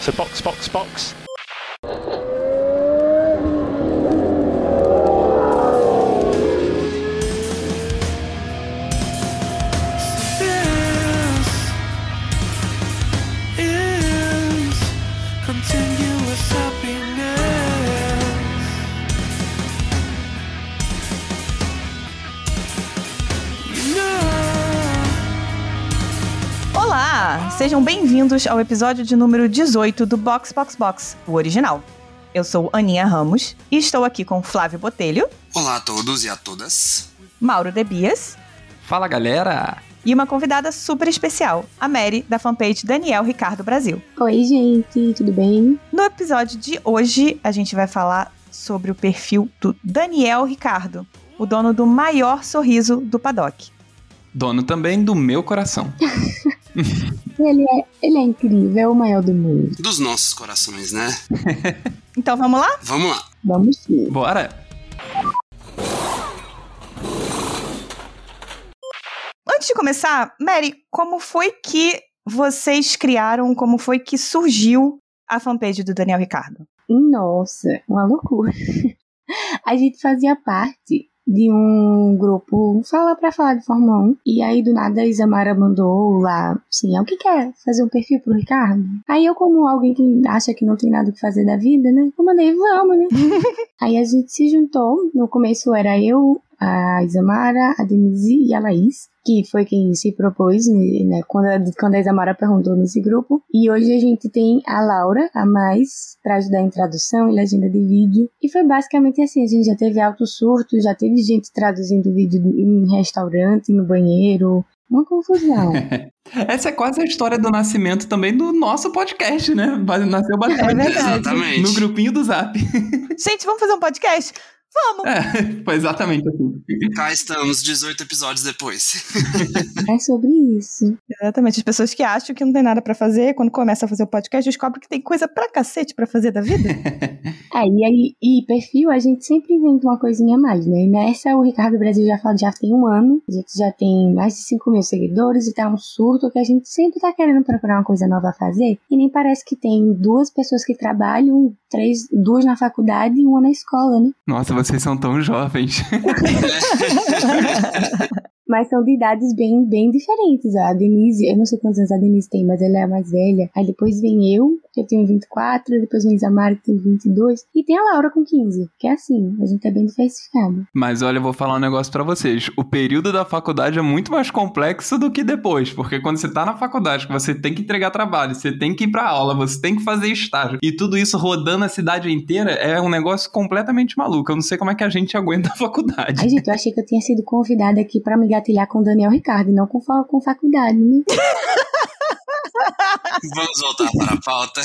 So box, box, box. Bem-vindos ao episódio de número 18 do Box Box Box, o original. Eu sou Aninha Ramos e estou aqui com Flávio Botelho, Olá a todos e a todas. Mauro Debias Fala galera! e uma convidada super especial, a Mary, da fanpage Daniel Ricardo Brasil. Oi, gente, tudo bem? No episódio de hoje, a gente vai falar sobre o perfil do Daniel Ricardo, o dono do maior sorriso do paddock. Dono também do meu coração. Ele é, ele é incrível, é o maior do mundo. Dos nossos corações, né? Então vamos lá? Vamos lá. Vamos sim. Bora! Antes de começar, Mary, como foi que vocês criaram, como foi que surgiu a fanpage do Daniel Ricardo? Nossa, uma loucura. A gente fazia parte de um grupo Fala pra falar de Fórmula 1. E aí, do nada, a Isamara mandou lá, assim, alguém quer fazer um perfil pro Ricardo? Aí eu, como alguém que acha que não tem nada o que fazer da vida, né? Eu mandei, vamos, né? aí a gente se juntou. No começo era eu, a Isamara, a Denise e a Laís, que foi quem se propôs, né, quando, a, quando a Isamara perguntou nesse grupo. E hoje a gente tem a Laura, a mais, para ajudar em tradução e legenda de vídeo. E foi basicamente assim, a gente já teve altos surtos, já teve gente traduzindo vídeo em restaurante, no banheiro, uma confusão. Essa é quase a história do nascimento também do nosso podcast, né? Nasceu É bastante verdade. Exatamente. no grupinho do Zap. Gente, vamos fazer um podcast? Vamos! É, foi exatamente assim. Cá estamos, 18 episódios depois. é sobre isso. Exatamente. As pessoas que acham que não tem nada pra fazer, quando começa a fazer o podcast, descobrem que tem coisa pra cacete pra fazer da vida. É, e aí, e perfil, a gente sempre inventa uma coisinha a mais, né? E nessa, o Ricardo Brasil já fala, já tem um ano, a gente já tem mais de 5 mil seguidores e tá um surto que a gente sempre tá querendo procurar uma coisa nova a fazer. E nem parece que tem duas pessoas que trabalham, três, duas na faculdade e uma na escola, né? Nossa, vocês são tão jovens. Mas são de idades bem, bem diferentes. A Denise, eu não sei quantos anos a Denise tem, mas ela é a mais velha. Aí depois vem eu, que eu tenho 24, depois vem Isamara, que tem 22, e tem a Laura com 15. Que é assim, a gente é bem diversificado. Mas olha, eu vou falar um negócio pra vocês. O período da faculdade é muito mais complexo do que depois, porque quando você tá na faculdade, que você tem que entregar trabalho, você tem que ir pra aula, você tem que fazer estágio, e tudo isso rodando a cidade inteira, é um negócio completamente maluco. Eu não sei como é que a gente aguenta a faculdade. Ai, gente, eu achei que eu tinha sido convidada aqui pra me gatilhar com o Daniel Ricardo, e não com, com faculdade, né? Vamos voltar para a pauta.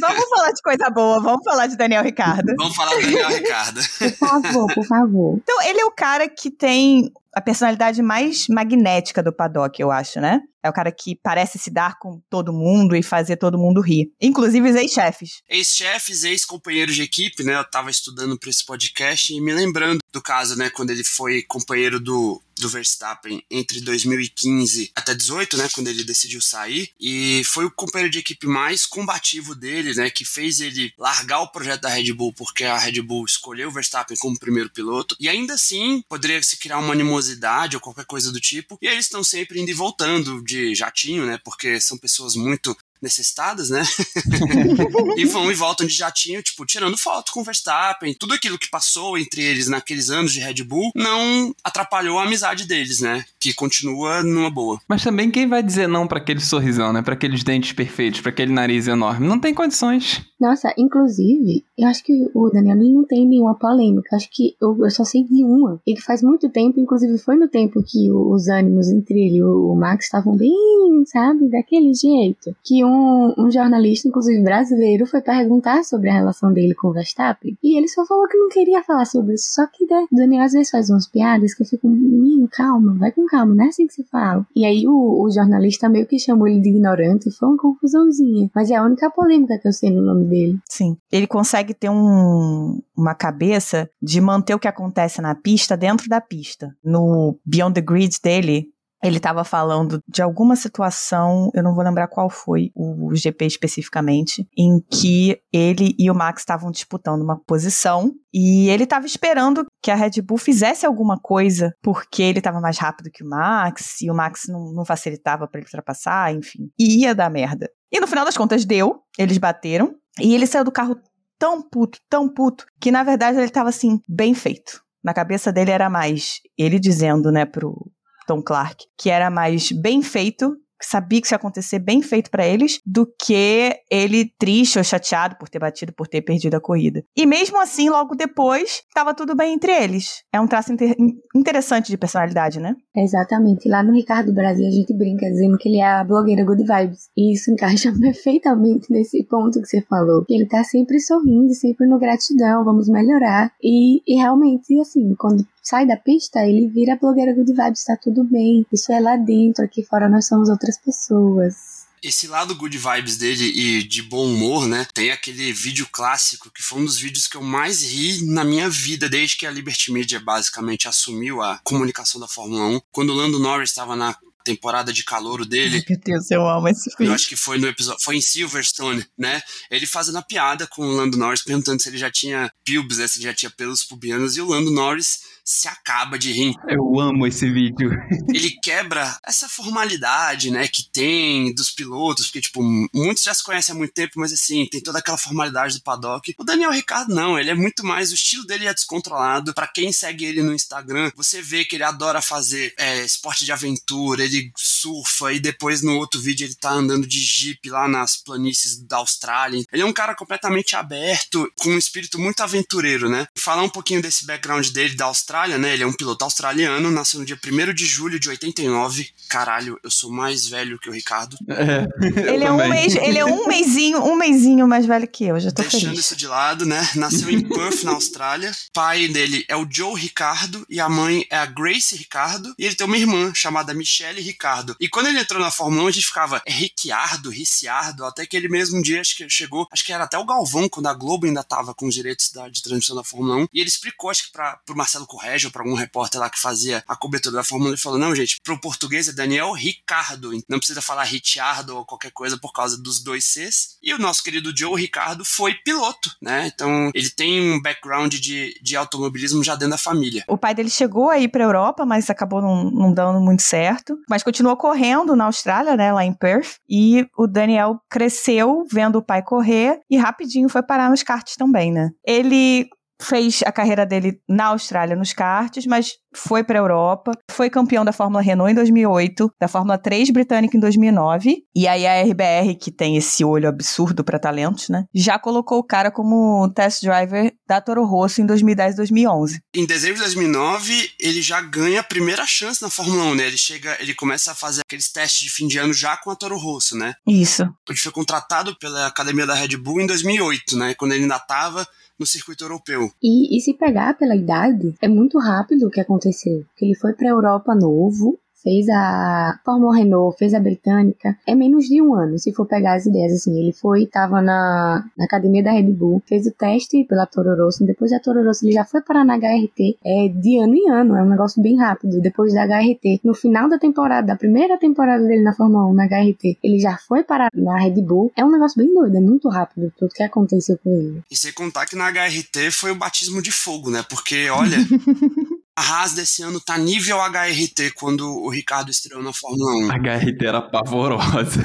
vamos falar de coisa boa, vamos falar de Daniel Ricardo. Vamos falar do Daniel Ricardo. Por favor, por favor. Então, ele é o cara que tem a personalidade mais magnética do paddock, eu acho, né? É o cara que parece se dar com todo mundo e fazer todo mundo rir. Inclusive os ex-chefes. Ex-chefes, ex-companheiros de equipe, né? Eu tava estudando para esse podcast e me lembrando do caso, né? Quando ele foi companheiro do, do Verstappen entre 2015 até 18, né? Quando ele decidiu sair. E foi o companheiro de equipe mais combativo dele, né? Que fez ele largar o projeto da Red Bull porque a Red Bull escolheu o Verstappen como primeiro piloto. E ainda assim, poderia se criar uma animosidade ou qualquer coisa do tipo. E eles estão sempre indo e voltando de jatinho, né? Porque são pessoas muito necessitadas, né? e vão e voltam de jatinho, tipo, tirando foto com o Verstappen. Tudo aquilo que passou entre eles naqueles anos de Red Bull não atrapalhou a amizade deles, né? Que continua numa boa. Mas também quem vai dizer não pra aquele sorrisão, né? Pra aqueles dentes perfeitos, pra aquele nariz enorme? Não tem condições. Nossa, inclusive, eu acho que o Daniel ele não tem nenhuma polêmica. Acho que eu, eu só sei de uma. E que faz muito tempo, inclusive foi no tempo que os ânimos entre ele e o, o Max estavam bem, sabe, daquele jeito. Que um, um jornalista, inclusive brasileiro, foi perguntar sobre a relação dele com o Verstappen. E ele só falou que não queria falar sobre isso. Só que né, Daniel às vezes faz umas piadas que eu fico, menino, calma, vai com calma, não é assim que se fala. E aí o, o jornalista meio que chamou ele de ignorante. Foi uma confusãozinha. Mas é a única polêmica que eu sei no nome dele. Sim. Ele consegue ter um, uma cabeça de manter o que acontece na pista dentro da pista. No Beyond the Grid dele, ele estava falando de alguma situação, eu não vou lembrar qual foi o GP especificamente, em que ele e o Max estavam disputando uma posição e ele estava esperando que a Red Bull fizesse alguma coisa porque ele estava mais rápido que o Max e o Max não, não facilitava para ele ultrapassar, enfim. E ia dar merda. E no final das contas deu, eles bateram e ele saiu do carro tão puto, tão puto, que na verdade ele estava assim, bem feito. Na cabeça dele era mais ele dizendo, né, pro, Tom Clark, que era mais bem feito sabia que isso ia acontecer bem feito para eles, do que ele triste ou chateado por ter batido, por ter perdido a corrida. E mesmo assim, logo depois, estava tudo bem entre eles. É um traço inter interessante de personalidade, né? Exatamente. Lá no Ricardo Brasil a gente brinca dizendo que ele é a blogueira Good Vibes. E isso encaixa perfeitamente nesse ponto que você falou. Ele tá sempre sorrindo, sempre no gratidão, vamos melhorar. E, e realmente, assim, quando sai da pista, ele vira blogueira good vibes, tá tudo bem. Isso é lá dentro, aqui fora nós somos outras pessoas esse lado good vibes dele e de bom humor, né? Tem aquele vídeo clássico que foi um dos vídeos que eu mais ri na minha vida desde que a Liberty Media basicamente assumiu a comunicação da Fórmula 1. Quando o Lando Norris estava na temporada de calouro dele. Ai, meu Deus, eu amo esse filme. Eu acho que foi no episódio, foi em Silverstone, né? Ele fazendo a piada com o Lando Norris, perguntando se ele já tinha pubes, né? se ele já tinha pelos pubianos, e o Lando Norris se acaba de rir. Eu amo esse vídeo. Ele quebra essa formalidade, né, que tem dos pilotos, porque, tipo, muitos já se conhecem há muito tempo, mas assim, tem toda aquela formalidade do paddock. O Daniel Ricardo não, ele é muito mais, o estilo dele é descontrolado. Para quem segue ele no Instagram, você vê que ele adora fazer é, esporte de aventura, ele surfa e depois no outro vídeo ele tá andando de jeep lá nas planícies da Austrália. Ele é um cara completamente aberto, com um espírito muito aventureiro, né? Falar um pouquinho desse background dele da Austrália Austrália, né? Ele é um piloto australiano, nasceu no dia 1 de julho de 89. Caralho, eu sou mais velho que o Ricardo. É, ele, é um mês, ele é um mêsinho, um mêsinho mais velho que eu, já tô Deixando feliz. isso de lado, né? Nasceu em Perth, na Austrália. Pai dele é o Joe Ricardo e a mãe é a Grace Ricardo. E ele tem uma irmã chamada Michelle Ricardo. E quando ele entrou na Fórmula 1, a gente ficava, é Ricciardo, Ricciardo, até que ele mesmo um dia acho que chegou, acho que era até o Galvão, quando a Globo ainda tava com os direitos da, de transmissão da Fórmula 1. E ele explicou, acho que pra, pro Marcelo Correia, ou para algum repórter lá que fazia a cobertura da Fórmula 1, ele falou: não, gente, pro português é Daniel Ricardo, não precisa falar Ricciardo ou qualquer coisa por causa dos dois Cs. E o nosso querido Joe Ricardo foi piloto, né? Então ele tem um background de, de automobilismo já dentro da família. O pai dele chegou aí pra Europa, mas acabou não, não dando muito certo. Mas continuou correndo na Austrália, né? Lá em Perth. E o Daniel cresceu vendo o pai correr e rapidinho foi parar nos karts também, né? Ele fez a carreira dele na Austrália nos karts, mas foi para a Europa, foi campeão da Fórmula Renault em 2008, da Fórmula 3 britânica em 2009, e aí a RBR, que tem esse olho absurdo para talentos, né, já colocou o cara como test driver da Toro Rosso em 2010 e 2011. Em dezembro de 2009, ele já ganha a primeira chance na Fórmula 1, né? Ele chega, ele começa a fazer aqueles testes de fim de ano já com a Toro Rosso, né? Isso. Ele foi contratado pela academia da Red Bull em 2008, né? Quando ele ainda estava no circuito europeu. E, e se pegar pela idade, é muito rápido o que aconteceu. Que ele foi para a Europa novo, fez a Fórmula Renault, fez a britânica, é menos de um ano, se for pegar as ideias, assim, ele foi, tava na, na academia da Red Bull, fez o teste pela Toro Rosso, depois da Toro Rosso ele já foi parar na HRT, é de ano em ano, é um negócio bem rápido, depois da HRT, no final da temporada, da primeira temporada dele na Fórmula 1, na HRT, ele já foi parar na Red Bull, é um negócio bem doido, é muito rápido tudo que aconteceu com ele. E sem contar que na HRT foi o batismo de fogo, né, porque, olha... A Haas desse ano tá nível HRT quando o Ricardo estreou na Fórmula 1. A HRT era pavorosa.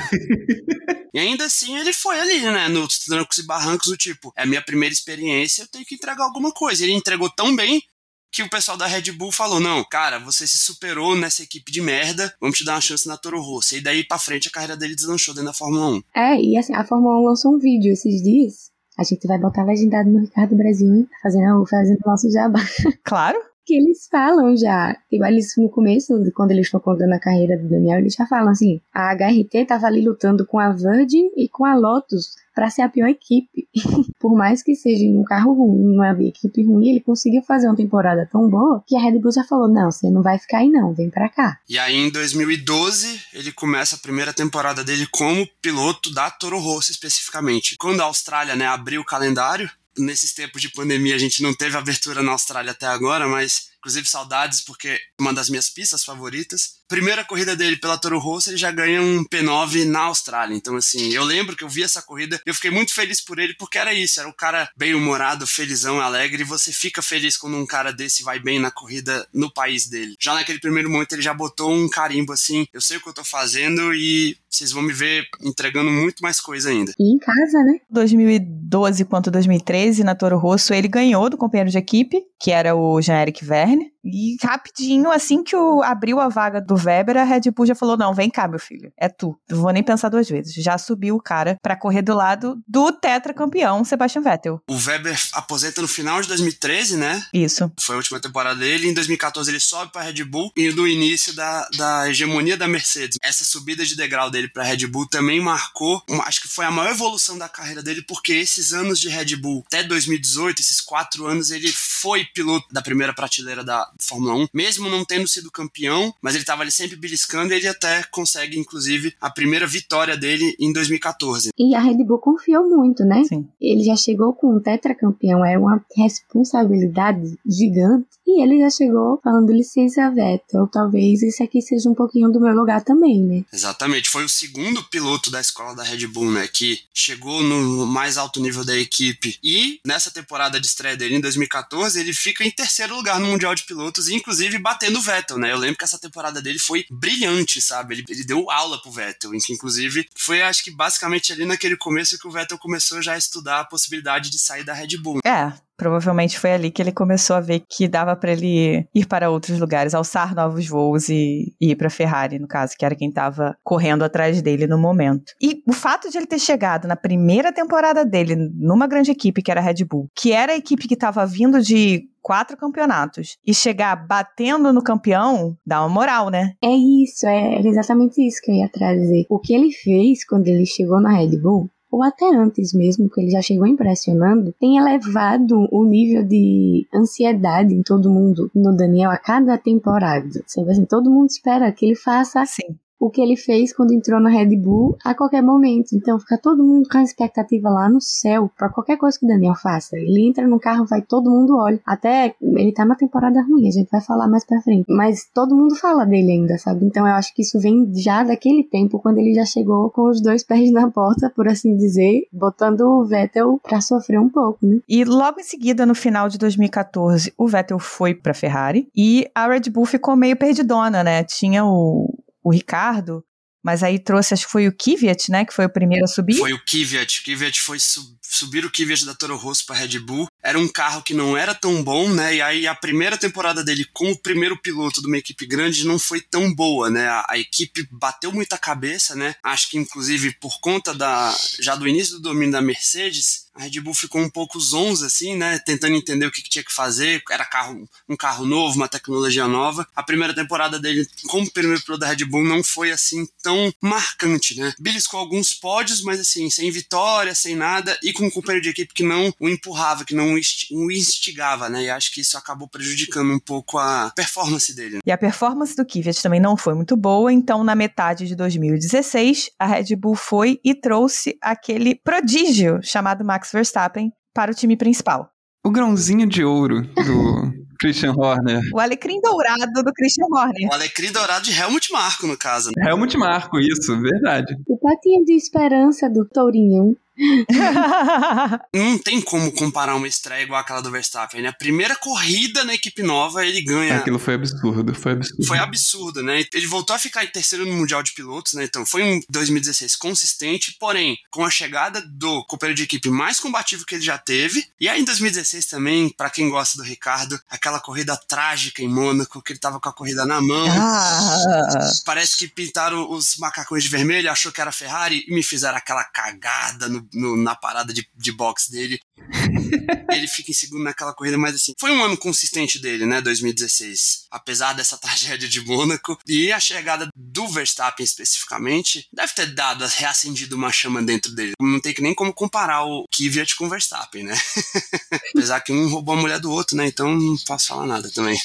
e ainda assim ele foi ali, né, nos trancos e barrancos do tipo, é a minha primeira experiência, eu tenho que entregar alguma coisa. Ele entregou tão bem que o pessoal da Red Bull falou: não, cara, você se superou nessa equipe de merda, vamos te dar uma chance na Toro Rosso. E daí pra frente a carreira dele deslanchou dentro da Fórmula 1. É, e assim, a Fórmula 1 lançou um vídeo esses dias. A gente vai botar legendado no Ricardo Brasil, hein? Fazendo, fazendo nosso jabá. Claro que eles falam já. Eles, no começo, quando eles estão contando a carreira do Daniel, eles já falam assim: a HRT tava ali lutando com a Virgin e com a Lotus para ser a pior equipe. Por mais que seja um carro ruim, uma equipe ruim, ele conseguiu fazer uma temporada tão boa que a Red Bull já falou: não, você não vai ficar aí não, vem para cá. E aí em 2012 ele começa a primeira temporada dele como piloto da Toro Rosso especificamente. Quando a Austrália né, abriu o calendário, nesses tempos de pandemia a gente não teve abertura na Austrália até agora, mas Inclusive, saudades, porque é uma das minhas pistas favoritas. Primeira corrida dele pela Toro Rosso, ele já ganha um P9 na Austrália. Então, assim, eu lembro que eu vi essa corrida, eu fiquei muito feliz por ele, porque era isso, era o cara bem-humorado, felizão, alegre, e você fica feliz quando um cara desse vai bem na corrida no país dele. Já naquele primeiro momento, ele já botou um carimbo assim, eu sei o que eu tô fazendo e vocês vão me ver entregando muito mais coisa ainda. E em casa, né? 2012 quanto 2013, na Toro Rosso, ele ganhou do companheiro de equipe, que era o Jean-Eric Verne. E rapidinho, assim que o, abriu a vaga do Weber, a Red Bull já falou: não, vem cá, meu filho, é tu. Não vou nem pensar duas vezes. Já subiu o cara para correr do lado do tetracampeão Sebastian Vettel. O Weber aposenta no final de 2013, né? Isso. Foi a última temporada dele. Em 2014 ele sobe para Red Bull e no início da, da hegemonia da Mercedes. Essa subida de degrau dele para Red Bull também marcou, uma, acho que foi a maior evolução da carreira dele, porque esses anos de Red Bull, até 2018, esses quatro anos, ele foi piloto da primeira prateleira da Fórmula 1, mesmo não tendo sido campeão, mas ele estava ali sempre beliscando e ele até consegue, inclusive, a primeira vitória dele em 2014. E a Red Bull confiou muito, né? Sim. Ele já chegou com um tetracampeão, é uma responsabilidade gigante. E ele já chegou falando licença, Vettel, talvez esse aqui seja um pouquinho do meu lugar também, né? Exatamente, foi o segundo piloto da escola da Red Bull, né, que chegou no mais alto nível da equipe. E nessa temporada de estreia dele em 2014, ele fica em terceiro lugar no Mundial de Pilotos, inclusive batendo o Vettel, né? Eu lembro que essa temporada dele foi brilhante, sabe? Ele, ele deu aula pro Vettel, inclusive foi, acho que basicamente ali naquele começo que o Vettel começou já a estudar a possibilidade de sair da Red Bull. É, provavelmente foi ali que ele começou a ver que dava para ele ir para outros lugares, alçar novos voos e, e ir para Ferrari, no caso, que era quem estava correndo atrás dele no momento. E o fato de ele ter chegado na primeira temporada dele numa grande equipe que era a Red Bull, que era a equipe que estava vindo de quatro campeonatos e chegar batendo no campeão, dá uma moral, né? É isso, é exatamente isso que eu ia trazer. O que ele fez quando ele chegou na Red Bull ou até antes mesmo, que ele já chegou impressionando, tem elevado o nível de ansiedade em todo mundo, no Daniel, a cada temporada. Assim, todo mundo espera que ele faça Sim o que ele fez quando entrou na Red Bull a qualquer momento. Então fica todo mundo com a expectativa lá no céu para qualquer coisa que o Daniel faça. Ele entra no carro, vai todo mundo olha. Até ele tá na temporada ruim, a gente vai falar mais pra frente. Mas todo mundo fala dele ainda, sabe? Então eu acho que isso vem já daquele tempo, quando ele já chegou com os dois pés na porta, por assim dizer, botando o Vettel pra sofrer um pouco, né? E logo em seguida, no final de 2014, o Vettel foi pra Ferrari e a Red Bull ficou meio perdidona, né? Tinha o, o Ricardo, mas aí trouxe, acho que foi o Kvyat, né, que foi o primeiro a subir. Foi o Kvyat. O Kvyat foi sub, subir o Kvyat da Toro Rosso para Red Bull. Era um carro que não era tão bom, né? E aí a primeira temporada dele como primeiro piloto de uma equipe grande não foi tão boa, né? A, a equipe bateu muita cabeça, né? Acho que inclusive por conta da já do início do domínio da Mercedes, a Red Bull ficou um pouco zonza, assim, né? Tentando entender o que, que, tinha que fazer. Era carro, um carro novo, uma tecnologia nova. A primeira temporada dele, como primeiro piloto da Red Bull, não foi assim tão marcante, né? Beliscou alguns pódios, mas assim, sem vitória, sem nada, e com um companheiro de equipe que não o empurrava, que não o instigava, né? E acho que isso acabou prejudicando um pouco a performance dele. E a performance do Kvyat também não foi muito boa, então na metade de 2016, a Red Bull foi e trouxe aquele prodígio chamado Max Max Verstappen para o time principal. O grãozinho de ouro do Christian Horner. O alecrim dourado do Christian Horner. O alecrim dourado de Helmut Marko, no caso. Né? Helmut Marko, isso, verdade. O patinho de esperança do Tourinho. não tem como comparar uma estreia igual aquela do Verstappen, né? A primeira corrida na equipe nova, ele ganha. Aquilo foi absurdo, foi absurdo. Foi absurdo, né? Ele voltou a ficar em terceiro no Mundial de Pilotos, né? Então foi um 2016 consistente, porém, com a chegada do companheiro de equipe mais combativo que ele já teve. E aí em 2016 também, para quem gosta do Ricardo, aquela corrida trágica em Mônaco, que ele tava com a corrida na mão. Ah. Parece que pintaram os macacões de vermelho, achou que era Ferrari e me fizeram aquela cagada no no, na parada de, de boxe dele. ele fica em segundo naquela corrida, mas assim, foi um ano consistente dele, né, 2016. Apesar dessa tragédia de Mônaco e a chegada do Verstappen especificamente, deve ter dado, reacendido uma chama dentro dele. Não tem que nem como comparar o Kvyat com o Verstappen, né? Apesar que um roubou a mulher do outro, né, então não posso falar nada também.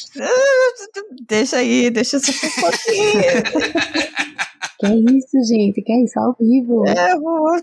Deixa aí, deixa só um pouquinho. Que isso, gente? Que isso, ao vivo. É,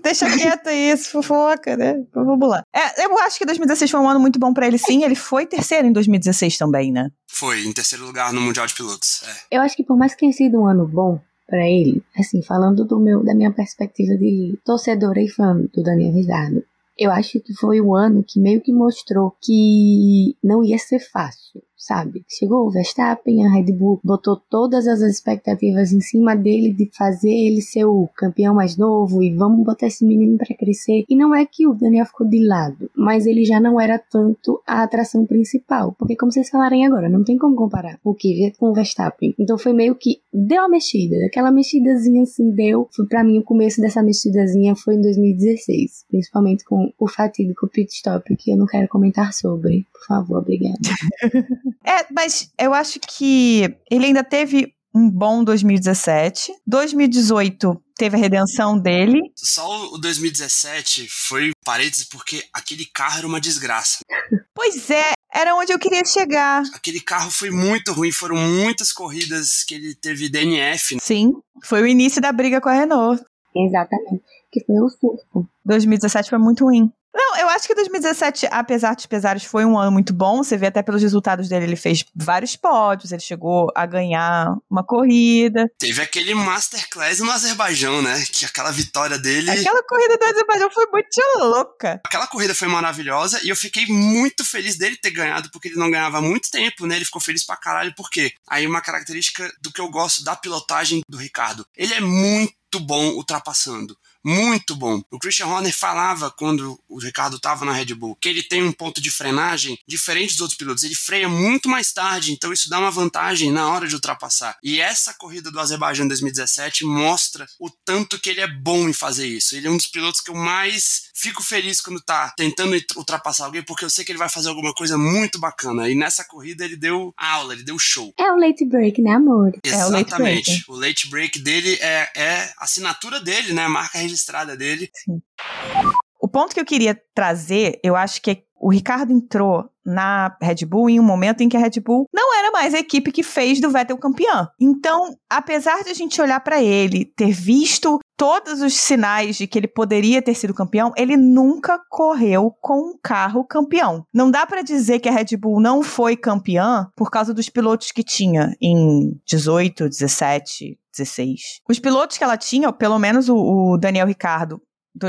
deixa quieto isso, fofoca, né? Vamos lá. É, eu acho que 2016 foi um ano muito bom para ele, sim. Ele foi terceiro em 2016 também, né? Foi, em terceiro lugar no Mundial de Pilotos. É. Eu acho que por mais que tenha sido um ano bom para ele, assim, falando do meu, da minha perspectiva de torcedora e fã do Daniel Ricardo, eu acho que foi o ano que meio que mostrou que não ia ser fácil sabe? Chegou o Verstappen, a Red Bull botou todas as expectativas em cima dele de fazer ele ser o campeão mais novo e vamos botar esse menino para crescer. E não é que o Daniel ficou de lado, mas ele já não era tanto a atração principal, porque como vocês falarem agora, não tem como comparar o Kvyat com o Verstappen. Então foi meio que deu uma mexida, aquela mexidazinha assim deu. Foi para mim o começo dessa mexidazinha foi em 2016, principalmente com o fatídico pit stop que eu não quero comentar sobre. Por favor, obrigada. É, mas eu acho que ele ainda teve um bom 2017. 2018 teve a redenção dele. Só o 2017 foi parênteses porque aquele carro era uma desgraça. Pois é, era onde eu queria chegar. Aquele carro foi muito ruim, foram muitas corridas que ele teve DNF. Sim, foi o início da briga com a Renault. Exatamente, que foi o surto. 2017 foi muito ruim. Não, eu acho que 2017, apesar dos pesares, foi um ano muito bom. Você vê até pelos resultados dele, ele fez vários pódios, ele chegou a ganhar uma corrida. Teve aquele masterclass no Azerbaijão, né? Que aquela vitória dele. Aquela corrida do Azerbaijão foi muito louca. Aquela corrida foi maravilhosa e eu fiquei muito feliz dele ter ganhado, porque ele não ganhava há muito tempo, né? Ele ficou feliz pra caralho, por quê? Aí uma característica do que eu gosto da pilotagem do Ricardo. Ele é muito bom ultrapassando muito bom. O Christian Horner falava quando o Ricardo estava na Red Bull que ele tem um ponto de frenagem diferente dos outros pilotos. Ele freia muito mais tarde, então isso dá uma vantagem na hora de ultrapassar. E essa corrida do Azerbaijão 2017 mostra o tanto que ele é bom em fazer isso. Ele é um dos pilotos que eu mais fico feliz quando tá tentando ultrapassar alguém, porque eu sei que ele vai fazer alguma coisa muito bacana. E nessa corrida ele deu aula, ele deu show. É o late break, né, amor? Exatamente. É o late break, o late break dele é, é a assinatura dele, né? A marca registrada dele. Sim. O ponto que eu queria trazer, eu acho que é o Ricardo entrou na Red Bull em um momento em que a Red Bull não era mais a equipe que fez do Vettel campeão. Então, apesar de a gente olhar para ele, ter visto todos os sinais de que ele poderia ter sido campeão, ele nunca correu com um carro campeão. Não dá para dizer que a Red Bull não foi campeã por causa dos pilotos que tinha em 18, 17, 16. Os pilotos que ela tinha, pelo menos o, o Daniel Ricardo,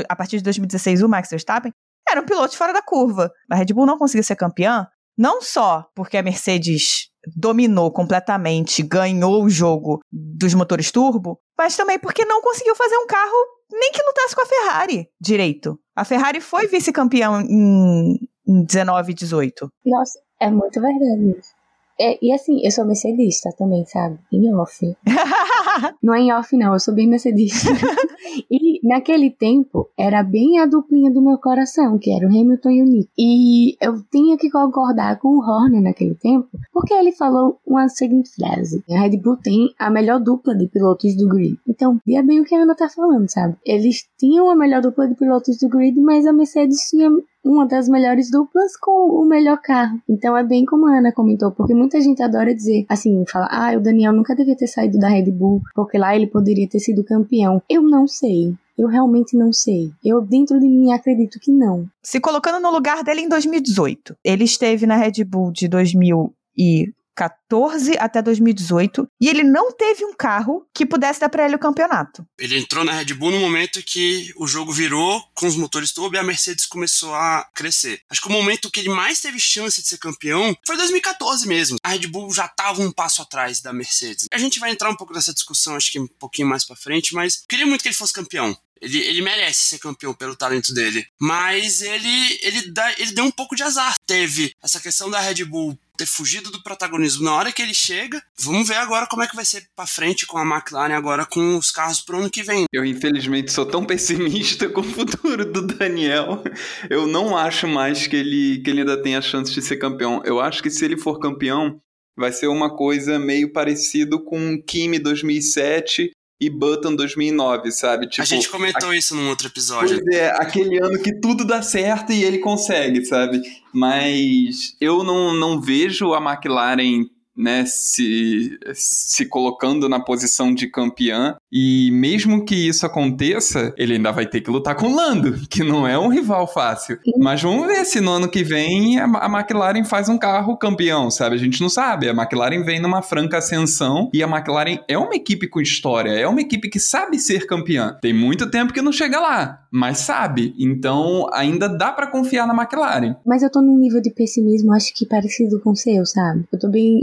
a partir de 2016 o Max Verstappen, eram pilotos fora da curva. A Red Bull não conseguiu ser campeã, não só porque a Mercedes dominou completamente, ganhou o jogo dos motores turbo, mas também porque não conseguiu fazer um carro nem que lutasse com a Ferrari direito. A Ferrari foi vice-campeã em, em 19 e 18. Nossa, é muito verdade isso. É, e assim, eu sou mercedista também, sabe? Em off. não é em off, não, eu sou bem mercedista. e naquele tempo, era bem a duplinha do meu coração, que era o Hamilton e o Nick. E eu tinha que concordar com o Horner naquele tempo, porque ele falou uma seguinte frase: A Red Bull tem a melhor dupla de pilotos do grid. Então, é bem o que a Ana tá falando, sabe? Eles tinham a melhor dupla de pilotos do grid, mas a Mercedes tinha uma das melhores duplas com o melhor carro. Então é bem como a Ana comentou, porque muita gente adora dizer, assim, fala, ah, o Daniel nunca devia ter saído da Red Bull, porque lá ele poderia ter sido campeão. Eu não sei. Eu realmente não sei. Eu, dentro de mim, acredito que não. Se colocando no lugar dele em 2018, ele esteve na Red Bull de 2000 e 2014 até 2018 e ele não teve um carro que pudesse dar para ele o campeonato. Ele entrou na Red Bull no momento que o jogo virou com os motores turbo e a Mercedes começou a crescer. Acho que o momento que ele mais teve chance de ser campeão foi 2014 mesmo. A Red Bull já estava um passo atrás da Mercedes. A gente vai entrar um pouco nessa discussão, acho que um pouquinho mais para frente, mas queria muito que ele fosse campeão. Ele, ele merece ser campeão pelo talento dele. Mas ele, ele, dá, ele deu um pouco de azar. Teve essa questão da Red Bull ter fugido do protagonismo na hora que ele chega. Vamos ver agora como é que vai ser para frente com a McLaren agora com os carros pro ano que vem. Eu infelizmente sou tão pessimista com o futuro do Daniel. Eu não acho mais que ele que ele ainda tem a chance de ser campeão. Eu acho que se ele for campeão, vai ser uma coisa meio parecido com Kimi 2007 e Button 2009, sabe? Tipo, a gente comentou a... isso num outro episódio. Pois é, aquele ano que tudo dá certo e ele consegue, sabe? Mas eu não, não vejo a McLaren né, se, se colocando na posição de campeã. E mesmo que isso aconteça, ele ainda vai ter que lutar com o Lando, que não é um rival fácil. Mas vamos ver se no ano que vem a, a McLaren faz um carro campeão, sabe? A gente não sabe. A McLaren vem numa franca ascensão e a McLaren é uma equipe com história, é uma equipe que sabe ser campeã. Tem muito tempo que não chega lá, mas sabe. Então ainda dá para confiar na McLaren. Mas eu tô num nível de pessimismo, acho que parecido com o seu, sabe? Eu tô bem.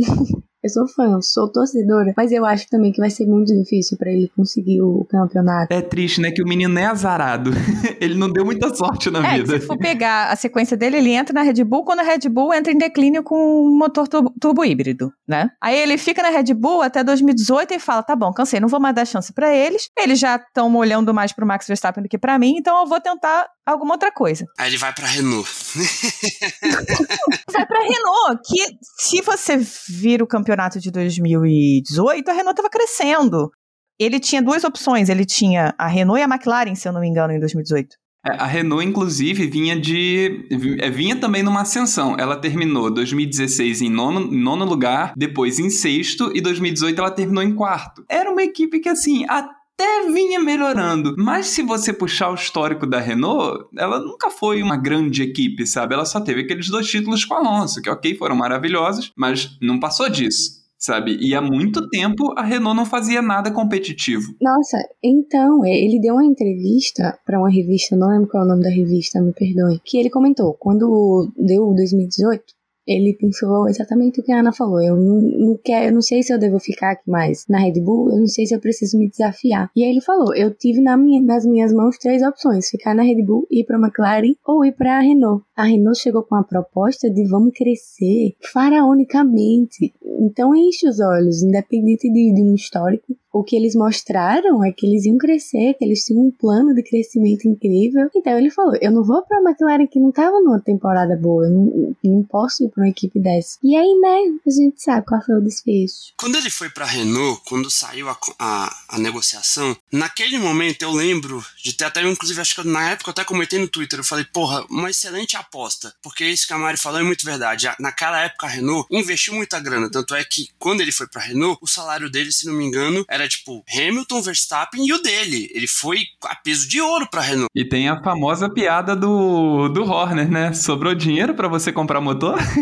Eu sou fã, sou torcedora, mas eu acho também que vai ser muito difícil para ele conseguir o campeonato. É triste, né? Que o menino é azarado. ele não deu muita sorte na é, vida. Se for pegar a sequência dele, ele entra na Red Bull quando a Red Bull entra em declínio com um motor turbo, turbo híbrido, né? Aí ele fica na Red Bull até 2018 e fala: tá bom, cansei, não vou mais dar chance para eles. Eles já estão olhando mais pro Max Verstappen do que para mim, então eu vou tentar alguma outra coisa. Aí ele vai pra Renault. vai pra Renault, que se você vir o campeonato de 2018, a Renault tava crescendo. Ele tinha duas opções, ele tinha a Renault e a McLaren, se eu não me engano, em 2018. É, a Renault, inclusive, vinha de. É, vinha também numa ascensão. Ela terminou 2016 em nono, nono lugar, depois em sexto, e 2018 ela terminou em quarto. Era uma equipe que, assim, até até vinha melhorando. Mas se você puxar o histórico da Renault, ela nunca foi uma grande equipe, sabe? Ela só teve aqueles dois títulos com Alonso, que ok, foram maravilhosos, mas não passou disso sabe? E há muito tempo a Renault não fazia nada competitivo. Nossa, então, ele deu uma entrevista para uma revista, não lembro qual é o nome da revista, me perdoe, que ele comentou, quando deu 2018, ele pensou exatamente o que a Ana falou. Eu não, não quero, eu não sei se eu devo ficar aqui mais na Red Bull, eu não sei se eu preciso me desafiar. E aí ele falou: eu tive na minha, nas minhas mãos três opções: ficar na Red Bull, ir para McLaren ou ir para a Renault. A Renault chegou com a proposta de vamos crescer faraonicamente. Então enche os olhos, independente de, de um histórico o que eles mostraram é que eles iam crescer, que eles tinham um plano de crescimento incrível. Então ele falou: eu não vou pra McLaren que não tava numa temporada boa, eu não, não posso ir pra uma equipe dessa. E aí, né, a gente sabe qual foi o desfecho. Quando ele foi pra Renault, quando saiu a, a, a negociação, naquele momento eu lembro de ter até, inclusive, acho que na época eu até comentei no Twitter, eu falei, porra, uma excelente aposta. Porque isso que a Mari falou é muito verdade. Naquela época a Renault investiu muita grana, tanto é que quando ele foi pra Renault, o salário dele, se não me engano, era tipo Hamilton, Verstappen e o dele. Ele foi a peso de ouro pra Renault. E tem a famosa piada do, do Horner, né? Sobrou dinheiro para você comprar motor?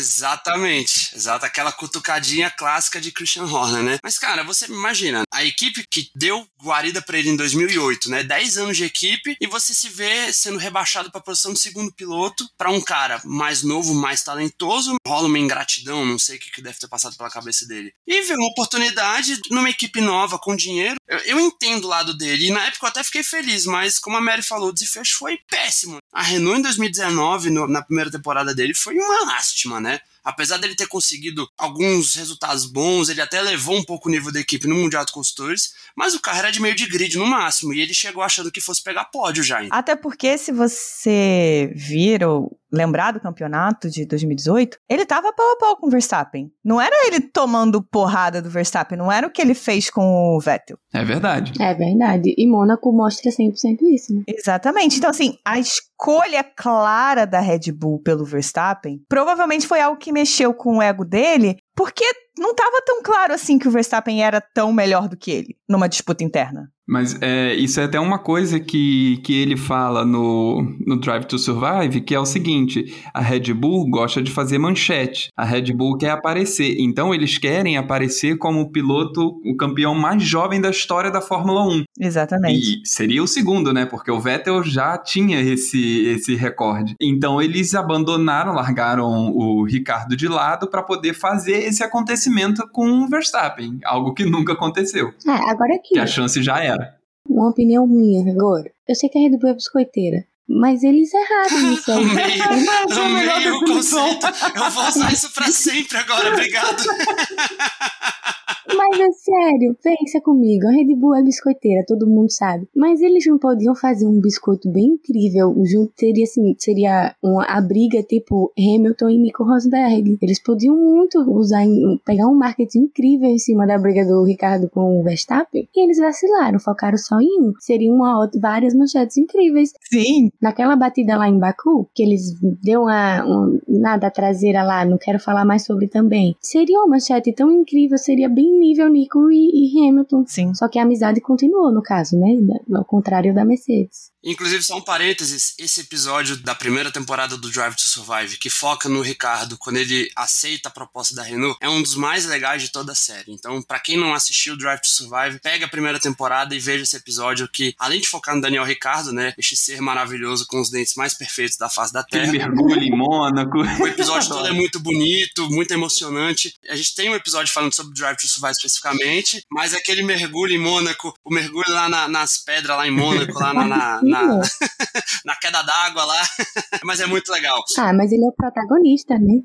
Exatamente, exato, aquela cutucadinha clássica de Christian Horner, né? Mas cara, você imagina, a equipe que deu guarida para ele em 2008, né? 10 anos de equipe e você se vê sendo rebaixado para posição de segundo piloto para um cara mais novo, mais talentoso, rola uma ingratidão, não sei o que deve ter passado pela cabeça dele. E vê uma oportunidade numa equipe nova com dinheiro. Eu, eu entendo o lado dele e na época eu até fiquei feliz, mas como a Mary falou, o desfecho foi péssimo. A Renault em 2019, no, na primeira temporada dele, foi uma lástima, né? né? Apesar dele ter conseguido alguns resultados bons, ele até levou um pouco o nível da equipe no Mundial de Construtores, mas o carro era de meio de grid no máximo, e ele chegou achando que fosse pegar pódio já. Hein? Até porque se você vir ou lembrar do campeonato de 2018, ele tava pau a pau com o Verstappen. Não era ele tomando porrada do Verstappen, não era o que ele fez com o Vettel. É verdade. É verdade. E Mônaco mostra 100% isso, né? Exatamente. Então, assim, a escolha clara da Red Bull pelo Verstappen provavelmente foi algo que mexeu com o ego dele, porque não estava tão claro assim que o Verstappen era tão melhor do que ele numa disputa interna. Mas é, isso é até uma coisa que, que ele fala no, no Drive to Survive, que é o seguinte: a Red Bull gosta de fazer manchete. A Red Bull quer aparecer. Então eles querem aparecer como o piloto, o campeão mais jovem da história da Fórmula 1. Exatamente. E seria o segundo, né? Porque o Vettel já tinha esse, esse recorde. Então eles abandonaram, largaram o Ricardo de lado para poder fazer esse acontecimento com o Verstappen. Algo que nunca aconteceu. É, agora aqui. Que a chance já era. Uma opinião minha agora. Eu sei que a Red Bull é biscoiteira. Mas eles erraram nisso aí. Amei, amei o conceito. Eu vou usar isso pra sempre agora, obrigado. Mas é sério, pensa comigo, a Red Bull é biscoiteira, todo mundo sabe. Mas eles não podiam fazer um biscoito bem incrível, junto teria assim, seria uma a briga tipo Hamilton e Nico Rosberg. Eles podiam muito usar, pegar um marketing incrível em cima da briga do Ricardo com o Verstappen, e eles vacilaram, focaram só em um. Seria uma várias manchetes incríveis. Sim. Naquela batida lá em Baku, que eles deu uma, uma nada traseira lá, não quero falar mais sobre também. Seria uma manchete tão incrível, seria bem nível Nico e, e Hamilton. Sim. Só que a amizade continuou no caso, né? Ao contrário da Mercedes. Inclusive, só um parênteses, esse episódio da primeira temporada do Drive to Survive, que foca no Ricardo quando ele aceita a proposta da Renault, é um dos mais legais de toda a série. Então, para quem não assistiu Drive to Survive, pega a primeira temporada e veja esse episódio que, além de focar no Daniel Ricardo, né, este ser maravilhoso com os dentes mais perfeitos da face da Terra. Ele mergulha em Mônaco. O episódio todo é muito bonito, muito emocionante. A gente tem um episódio falando sobre Drive to Survive especificamente, mas aquele mergulho em Mônaco, o mergulho lá na, nas pedras lá em Mônaco, lá na, na na, na queda d'água lá. mas é muito legal. Ah, mas ele é o protagonista, né?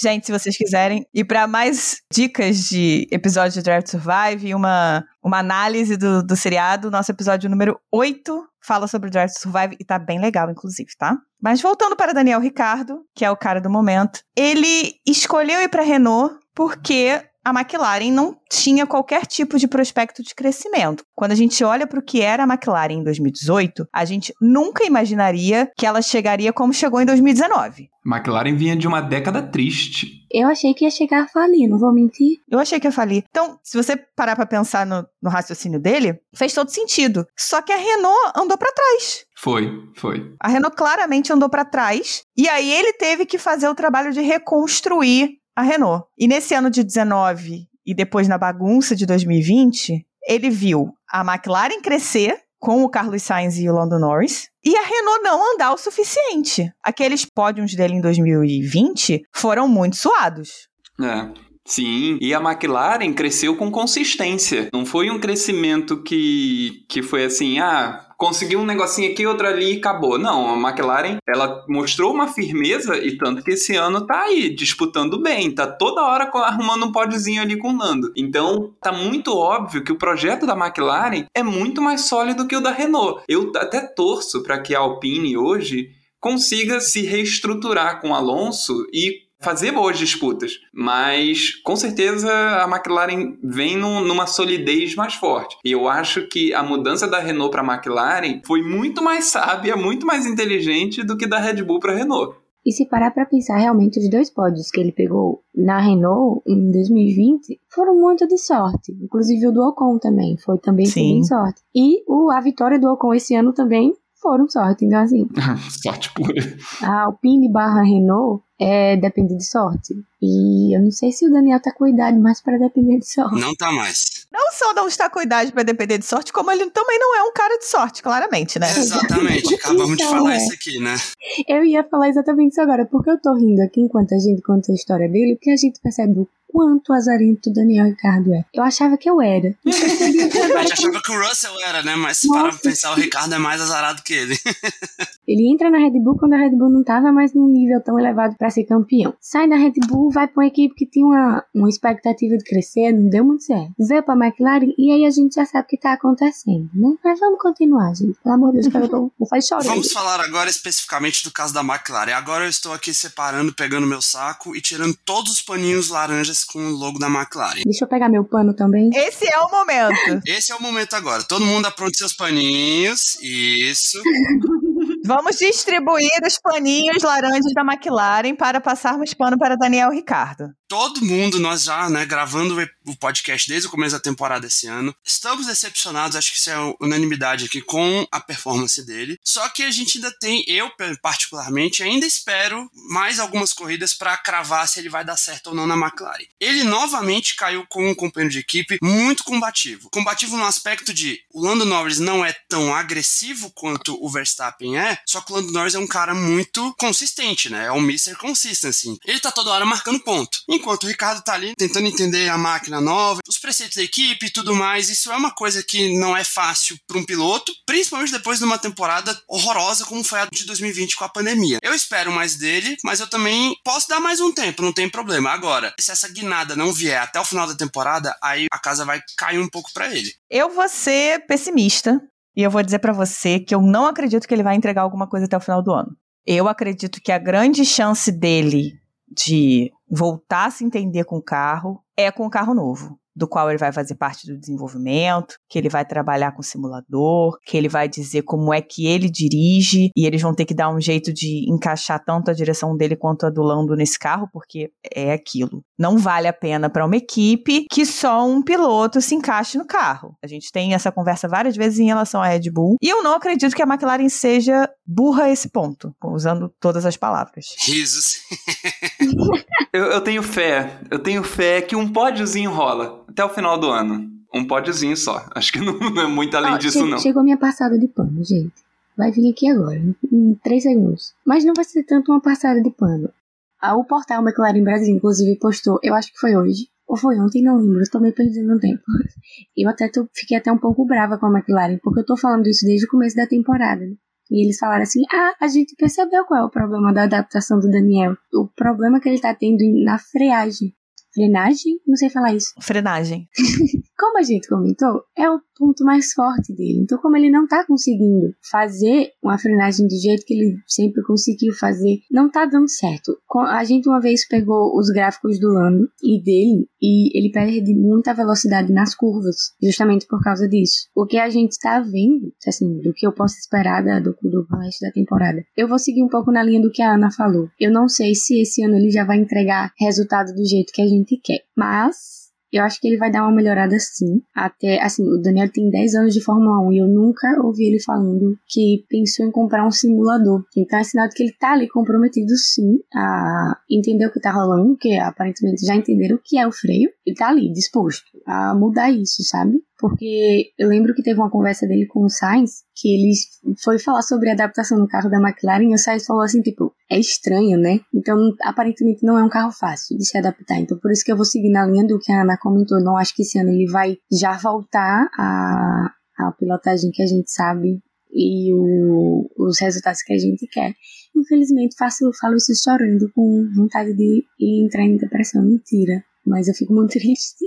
Gente, se vocês quiserem ir para mais dicas de episódio de Drive to Survive e uma, uma análise do, do seriado, nosso episódio número 8 fala sobre o Drive to Survive e tá bem legal, inclusive, tá? Mas voltando para Daniel Ricardo, que é o cara do momento, ele escolheu ir para Renault porque a McLaren não tinha qualquer tipo de prospecto de crescimento. Quando a gente olha para o que era a McLaren em 2018, a gente nunca imaginaria que ela chegaria como chegou em 2019. McLaren vinha de uma década triste. Eu achei que ia chegar a falir, não vou mentir. Eu achei que ia falir. Então, se você parar para pensar no, no raciocínio dele, fez todo sentido. Só que a Renault andou para trás. Foi, foi. A Renault claramente andou para trás. E aí ele teve que fazer o trabalho de reconstruir a Renault. E nesse ano de 19 e depois na bagunça de 2020, ele viu a McLaren crescer com o Carlos Sainz e o Lando Norris, e a Renault não andar o suficiente. Aqueles pódios dele em 2020 foram muito suados. É. Sim, e a McLaren cresceu com consistência. Não foi um crescimento que, que foi assim, ah, conseguiu um negocinho aqui, outro ali e acabou. Não, a McLaren, ela mostrou uma firmeza e tanto que esse ano tá aí, disputando bem, tá toda hora arrumando um pódiozinho ali com o Nando. Então, tá muito óbvio que o projeto da McLaren é muito mais sólido que o da Renault. Eu até torço para que a Alpine hoje consiga se reestruturar com Alonso e fazer boas disputas, mas com certeza a McLaren vem no, numa solidez mais forte. E eu acho que a mudança da Renault para a McLaren foi muito mais sábia, muito mais inteligente do que da Red Bull para a Renault. E se parar para pensar realmente os dois pódios que ele pegou na Renault em 2020 foram muito de sorte. Inclusive o do Ocon também foi também Sim. de sorte. E o, a vitória do Ocon esse ano também foram sorte. Então assim, sorte pura. A Alpine barra Renault é, depende de sorte. E eu não sei se o Daniel tá com idade mais para depender de sorte. Não tá mais. Não só não está com idade para depender de sorte, como ele também não é um cara de sorte, claramente, né? Exatamente. Acabamos então, de falar é. isso aqui, né? Eu ia falar exatamente isso agora, porque eu tô rindo aqui enquanto a gente conta a história dele, porque a gente percebe o quanto azarento o Daniel Ricardo é. Eu achava que eu era. a gente achava que o Russell era, né? Mas se parar pra pensar, o Ricardo é mais azarado que ele. ele entra na Red Bull quando a Red Bull não tava mais num nível tão elevado para ser campeão. Sai da Red Bull, vai pra uma equipe que tinha uma, uma expectativa de crescer, não deu muito certo. Veio pra McLaren e aí a gente já sabe o que tá acontecendo, né? Mas vamos continuar, gente. Pelo amor de Deus, eu tô, não faz chorar. Vamos falar agora especificamente do caso da McLaren. Agora eu estou aqui separando, pegando meu saco e tirando todos os paninhos laranjas com o logo da McLaren. Deixa eu pegar meu pano também. Esse é o momento. Esse é o momento agora. Todo mundo apronte seus paninhos. Isso. Vamos distribuir os paninhos laranjas da McLaren para passarmos pano para Daniel Ricardo. Todo mundo, nós já, né, gravando o podcast desde o começo da temporada esse ano, estamos decepcionados, acho que isso é unanimidade aqui, com a performance dele. Só que a gente ainda tem, eu particularmente, ainda espero mais algumas corridas para cravar se ele vai dar certo ou não na McLaren. Ele novamente caiu com um companheiro de equipe muito combativo. Combativo no aspecto de o Lando Norris não é tão agressivo quanto o Verstappen é, Só que o Lando Norris é um cara muito consistente, né? É um Mr. Consistency. Ele tá toda hora marcando ponto. Enquanto o Ricardo tá ali tentando entender a máquina nova, os preceitos da equipe e tudo mais. Isso é uma coisa que não é fácil para um piloto, principalmente depois de uma temporada horrorosa como foi a de 2020 com a pandemia. Eu espero mais dele, mas eu também posso dar mais um tempo, não tem problema. Agora, se essa guinada não vier até o final da temporada, aí a casa vai cair um pouco para ele. Eu vou ser pessimista e eu vou dizer para você que eu não acredito que ele vai entregar alguma coisa até o final do ano. Eu acredito que a grande chance dele de voltar a se entender com o carro é com o carro novo do qual ele vai fazer parte do desenvolvimento, que ele vai trabalhar com simulador, que ele vai dizer como é que ele dirige, e eles vão ter que dar um jeito de encaixar tanto a direção dele quanto a do Lando nesse carro, porque é aquilo. Não vale a pena para uma equipe que só um piloto se encaixe no carro. A gente tem essa conversa várias vezes em relação à Red Bull, e eu não acredito que a McLaren seja burra a esse ponto, usando todas as palavras. Risos. eu, eu tenho fé, eu tenho fé que um pódiozinho rola até o final do ano. Um pódiozinho só. Acho que não, não é muito além disso, não. Chegou minha passada de pano, gente. Vai vir aqui agora, em 3 segundos. Mas não vai ser tanto uma passada de pano. Ah, o portal McLaren Brasil, inclusive, postou, eu acho que foi hoje, ou foi ontem, não lembro, eu tô meio perdendo tempo. Eu até tô, fiquei até um pouco brava com a McLaren, porque eu tô falando isso desde o começo da temporada. E eles falaram assim: ah, a gente percebeu qual é o problema da adaptação do Daniel. O problema que ele tá tendo na freagem. Frenagem? Não sei falar isso. Frenagem. como a gente comentou, é o ponto mais forte dele. Então, como ele não tá conseguindo fazer uma frenagem do jeito que ele sempre conseguiu fazer, não tá dando certo. A gente uma vez pegou os gráficos do Lando e dele e ele perde muita velocidade nas curvas, justamente por causa disso. O que a gente tá vendo, assim, do que eu posso esperar do, do resto da temporada. Eu vou seguir um pouco na linha do que a Ana falou. Eu não sei se esse ano ele já vai entregar resultado do jeito que a gente quer, mas eu acho que ele vai dar uma melhorada sim. Até, assim, o Daniel tem 10 anos de Fórmula 1 e eu nunca ouvi ele falando que pensou em comprar um simulador. Então é sinal de que ele tá ali comprometido sim a entender o que tá rolando, que aparentemente já entenderam o que é o freio. Ele tá ali, disposto a mudar isso, sabe? porque eu lembro que teve uma conversa dele com o Sainz, que ele foi falar sobre a adaptação do carro da McLaren e o Sainz falou assim, tipo, é estranho, né? Então, aparentemente não é um carro fácil de se adaptar. Então, por isso que eu vou seguir na linha do que a Ana comentou. Não acho que esse ano ele vai já voltar à, à pilotagem que a gente sabe e o, os resultados que a gente quer. Infelizmente, faço, falo isso chorando, com vontade de entrar em depressão. Mentira. Mas eu fico muito triste.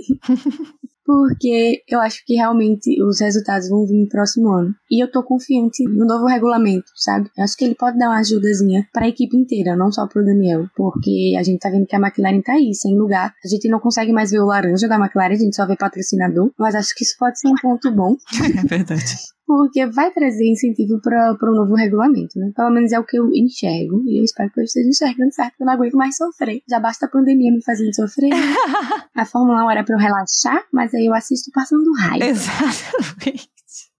porque eu acho que realmente os resultados vão vir no próximo ano. E eu tô confiante no novo regulamento, sabe? Eu acho que ele pode dar uma ajudazinha para a equipe inteira, não só pro Daniel, porque a gente tá vendo que a McLaren tá aí, sem lugar. A gente não consegue mais ver o laranja da McLaren, a gente só vê patrocinador, mas acho que isso pode ser um ponto bom. É verdade porque vai trazer incentivo para o novo regulamento, né? Pelo menos é o que eu enxergo, e eu espero que eu esteja enxergando certo, porque eu não aguento mais sofrer. Já basta a pandemia me fazendo sofrer. a Fórmula 1 era para eu relaxar, mas aí eu assisto passando raiva. Exatamente.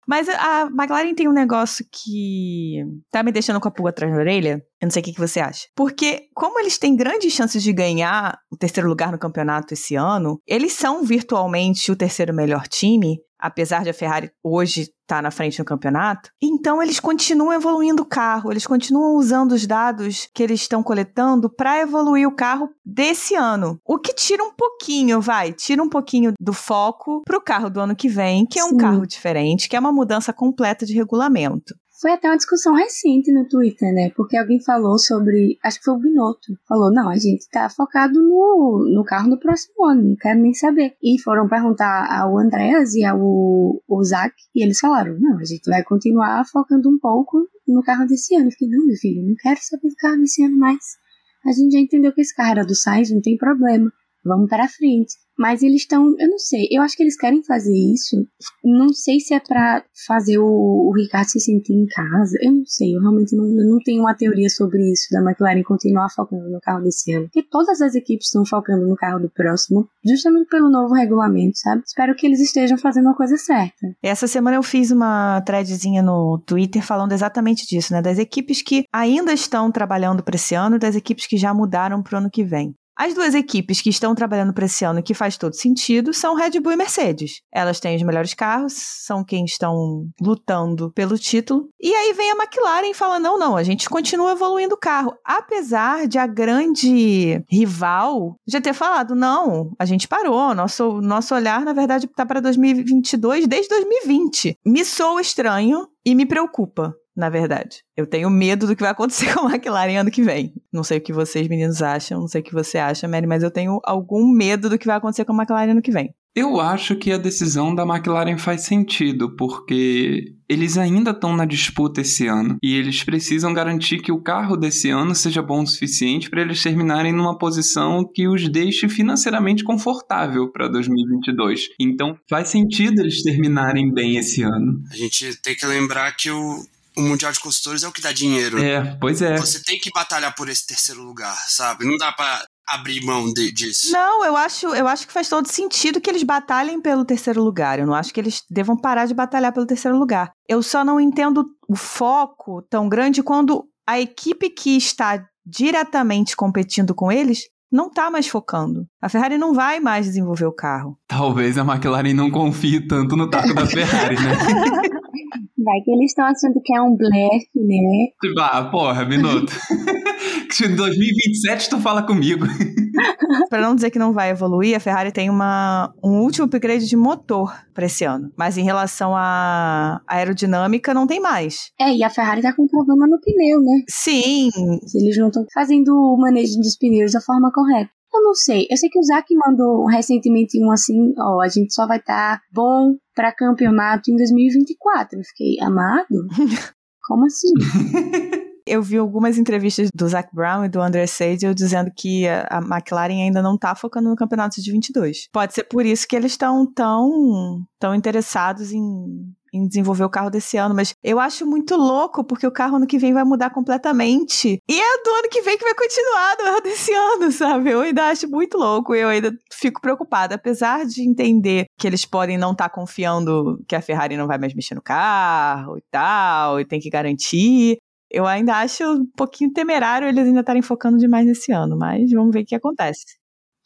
Mas a McLaren tem um negócio que tá me deixando com a pulga atrás da orelha. Eu não sei o que, que você acha. Porque, como eles têm grandes chances de ganhar o terceiro lugar no campeonato esse ano, eles são virtualmente o terceiro melhor time apesar de a Ferrari hoje tá na frente no campeonato. Então eles continuam evoluindo o carro, eles continuam usando os dados que eles estão coletando para evoluir o carro desse ano. O que tira um pouquinho, vai, tira um pouquinho do foco para o carro do ano que vem, que é um Sim. carro diferente, que é uma mudança completa de regulamento. Foi até uma discussão recente no Twitter, né? Porque alguém falou sobre. Acho que foi o Binotto. Falou: não, a gente tá focado no, no carro do próximo ano, não quero nem saber. E foram perguntar ao Andreas e ao o Zach, e eles falaram: não, a gente vai continuar focando um pouco no carro desse ano. Eu fiquei: não, meu filho, não quero saber do carro desse ano mais. A gente já entendeu que esse carro era do Sainz, não tem problema. Vamos para frente. Mas eles estão, eu não sei, eu acho que eles querem fazer isso. Não sei se é para fazer o, o, Ricardo se sentir em casa. Eu não sei, eu realmente não, eu não tenho uma teoria sobre isso da McLaren continuar focando no carro desse ano. Porque todas as equipes estão focando no carro do próximo, justamente pelo novo regulamento, sabe? Espero que eles estejam fazendo a coisa certa. Essa semana eu fiz uma threadzinha no Twitter falando exatamente disso, né? Das equipes que ainda estão trabalhando para esse ano das equipes que já mudaram para o ano que vem. As duas equipes que estão trabalhando para esse ano que faz todo sentido são Red Bull e Mercedes. Elas têm os melhores carros, são quem estão lutando pelo título. E aí vem a McLaren e fala: não, não, a gente continua evoluindo o carro. Apesar de a grande rival já ter falado: não, a gente parou, nosso, nosso olhar, na verdade, está para 2022 desde 2020. Me sou estranho e me preocupa na verdade. Eu tenho medo do que vai acontecer com a McLaren ano que vem. Não sei o que vocês meninos acham, não sei o que você acha, Mary, mas eu tenho algum medo do que vai acontecer com a McLaren ano que vem. Eu acho que a decisão da McLaren faz sentido, porque eles ainda estão na disputa esse ano e eles precisam garantir que o carro desse ano seja bom o suficiente para eles terminarem numa posição que os deixe financeiramente confortável para 2022. Então faz sentido eles terminarem bem esse ano. A gente tem que lembrar que o, o Mundial de Construtores é o que dá dinheiro. É, pois é. Você tem que batalhar por esse terceiro lugar, sabe? Não dá para abrir mão de, disso. Não, eu acho, eu acho que faz todo sentido que eles batalhem pelo terceiro lugar. Eu não acho que eles devam parar de batalhar pelo terceiro lugar. Eu só não entendo o foco tão grande quando a equipe que está diretamente competindo com eles não tá mais focando. A Ferrari não vai mais desenvolver o carro. Talvez a McLaren não confie tanto no taco da Ferrari, né? Vai que eles estão achando que é um blefe, né? Tipo, ah, porra, minuto. em 2027 tu fala comigo. para não dizer que não vai evoluir, a Ferrari tem uma, um último upgrade de motor para esse ano. Mas em relação à aerodinâmica, não tem mais. É, e a Ferrari tá com problema no pneu, né? Sim. Eles não estão fazendo o manejo dos pneus da forma correta. Eu não sei. Eu sei que o Zac mandou recentemente um assim, ó, a gente só vai estar tá bom para campeonato em 2024. Eu fiquei, amado? Como assim? eu vi algumas entrevistas do Zac Brown e do André Seidel dizendo que a McLaren ainda não está focando no campeonato de 22. Pode ser por isso que eles estão tão, tão interessados em, em desenvolver o carro desse ano, mas eu acho muito louco porque o carro ano que vem vai mudar completamente. E é do ano que vem que vai continuar do ano desse ano, sabe? Eu ainda acho muito louco, eu ainda fico preocupada, apesar de entender que eles podem não estar tá confiando que a Ferrari não vai mais mexer no carro e tal, e tem que garantir eu ainda acho um pouquinho temerário eles ainda estarem focando demais nesse ano, mas vamos ver o que acontece.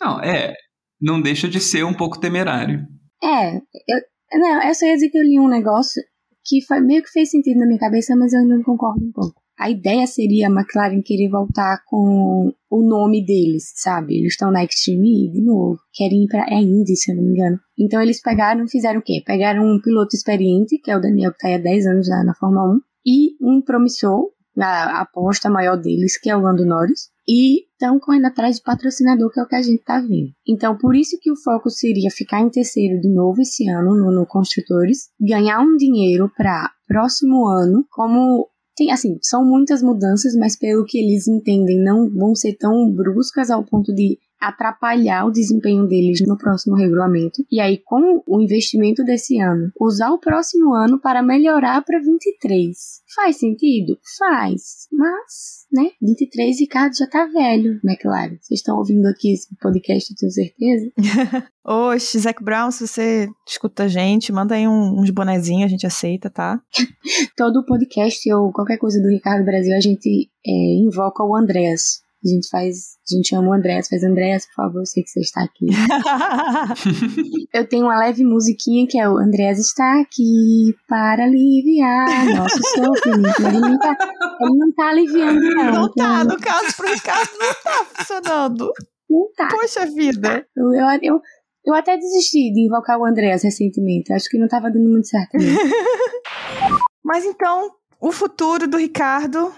Não, é. Não deixa de ser um pouco temerário. É, eu, não, eu só ia dizer que eu li um negócio que foi, meio que fez sentido na minha cabeça, mas eu ainda não concordo um pouco. A ideia seria a McLaren querer voltar com o nome deles, sabe? Eles estão na Extreme de novo. Querem ir pra. É Indy, se eu não me engano. Então eles pegaram fizeram o quê? Pegaram um piloto experiente, que é o Daniel, que tá aí há 10 anos na, na Fórmula 1, e um promissor, a aposta maior deles, que é o Lando Norris, e estão correndo atrás de patrocinador, que é o que a gente tá vendo. Então, por isso que o foco seria ficar em terceiro de novo esse ano no, no Construtores, ganhar um dinheiro para próximo ano, como tem, assim, são muitas mudanças, mas pelo que eles entendem, não vão ser tão bruscas ao ponto de atrapalhar o desempenho deles no próximo regulamento. E aí, com o investimento desse ano, usar o próximo ano para melhorar para 23. Faz sentido? Faz. Mas, né? 23 Ricardo já tá velho, McLaren. Vocês estão ouvindo aqui esse podcast, eu tenho certeza. Oxe, Zac Brown, se você escuta a gente, manda aí um, uns bonezinhos, a gente aceita, tá? Todo podcast ou qualquer coisa do Ricardo Brasil, a gente é, invoca o Andrés. A gente faz, a gente ama o Andrés, faz Andrés, por favor, eu sei que você está aqui. eu tenho uma leve musiquinha que é o Andrés está aqui para aliviar nosso sofrimento. Ele não tá, ele não tá aliviando, não. Não tá, no caso pro Ricardo não tá funcionando. Não tá. Poxa vida. Eu, eu, eu, eu até desisti de invocar o Andrés recentemente. Acho que não tava dando muito certo. Mas então, o futuro do Ricardo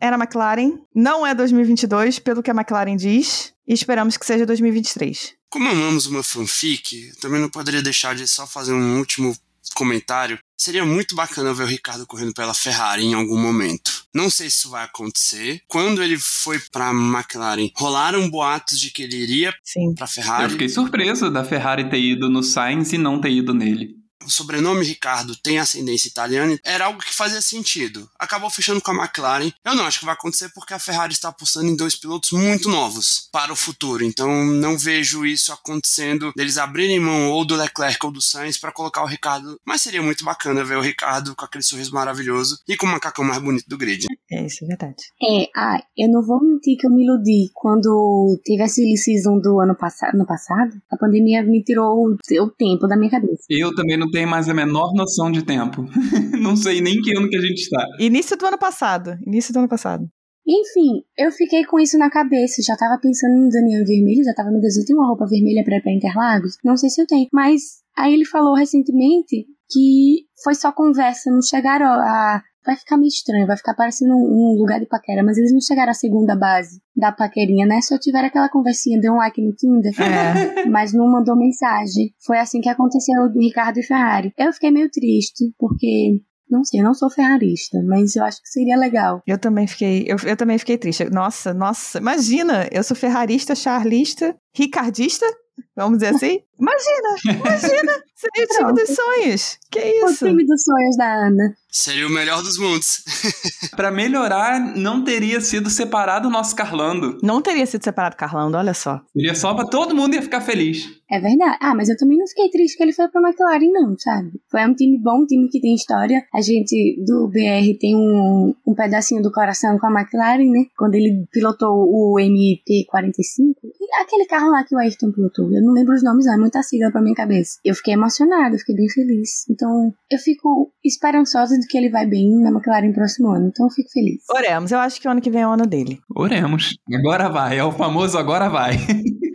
era a McLaren, não é 2022, pelo que a McLaren diz, e esperamos que seja 2023. Como amamos uma fanfic, também não poderia deixar de só fazer um último comentário. Seria muito bacana ver o Ricardo correndo pela Ferrari em algum momento. Não sei se isso vai acontecer. Quando ele foi pra McLaren, rolaram boatos de que ele iria Sim. pra Ferrari. Eu fiquei surpreso da Ferrari ter ido no Sainz e não ter ido nele. O sobrenome Ricardo tem ascendência italiana, era algo que fazia sentido. Acabou fechando com a McLaren. Eu não acho que vai acontecer porque a Ferrari está apostando em dois pilotos muito novos para o futuro. Então não vejo isso acontecendo deles abrirem mão ou do Leclerc ou do Sainz para colocar o Ricardo. Mas seria muito bacana ver o Ricardo com aquele sorriso maravilhoso e com o macacão mais bonito do grid. É, isso é verdade. É, ah, eu não vou mentir que eu me iludi quando teve a silly season do ano, passa no passado. A pandemia me tirou o, o tempo da minha cabeça. Eu também não tenho mais a menor noção de tempo. não sei nem que ano que a gente está. Início do ano passado. Início do ano passado. Enfim, eu fiquei com isso na cabeça. Já tava pensando no Daniel vermelho, já tava, meu Deus, eu tenho uma roupa vermelha pra ir pra Interlagos? Não sei se eu tenho. Mas aí ele falou recentemente que foi só conversa, não chegaram a. Vai ficar meio estranho, vai ficar parecendo um, um lugar de paquera, mas eles não chegaram à segunda base da paquerinha, né? Só tiveram aquela conversinha, deu um like no Tinder, É. mas não mandou mensagem. Foi assim que aconteceu do Ricardo e Ferrari. Eu fiquei meio triste, porque não sei, eu não sou ferrarista, mas eu acho que seria legal. Eu também fiquei, eu, eu também fiquei triste. Nossa, nossa, imagina, eu sou ferrarista, charlista, ricardista, vamos dizer assim. Imagina, imagina, seria o time Pronto. dos sonhos. Que O isso? time dos sonhos da Ana. Seria o melhor dos mundos. Pra melhorar, não teria sido separado o nosso Carlando. Não teria sido separado Carlando, olha só. Seria só pra todo mundo ia ficar feliz. É verdade. Ah, mas eu também não fiquei triste que ele foi pra McLaren, não, sabe? Foi um time bom, um time que tem história. A gente do BR tem um, um pedacinho do coração com a McLaren, né? Quando ele pilotou o MP45. E Aquele carro lá que o Ayrton pilotou. Eu não lembro os nomes, não. É muita sigla pra minha cabeça. Eu fiquei emocionada, eu fiquei bem feliz. Então, eu fico esperançosa de que ele vai bem na McLaren próximo ano. Então, eu fico feliz. Oremos, eu acho que o ano que vem é o ano dele. Oremos. Agora vai. É o famoso agora vai.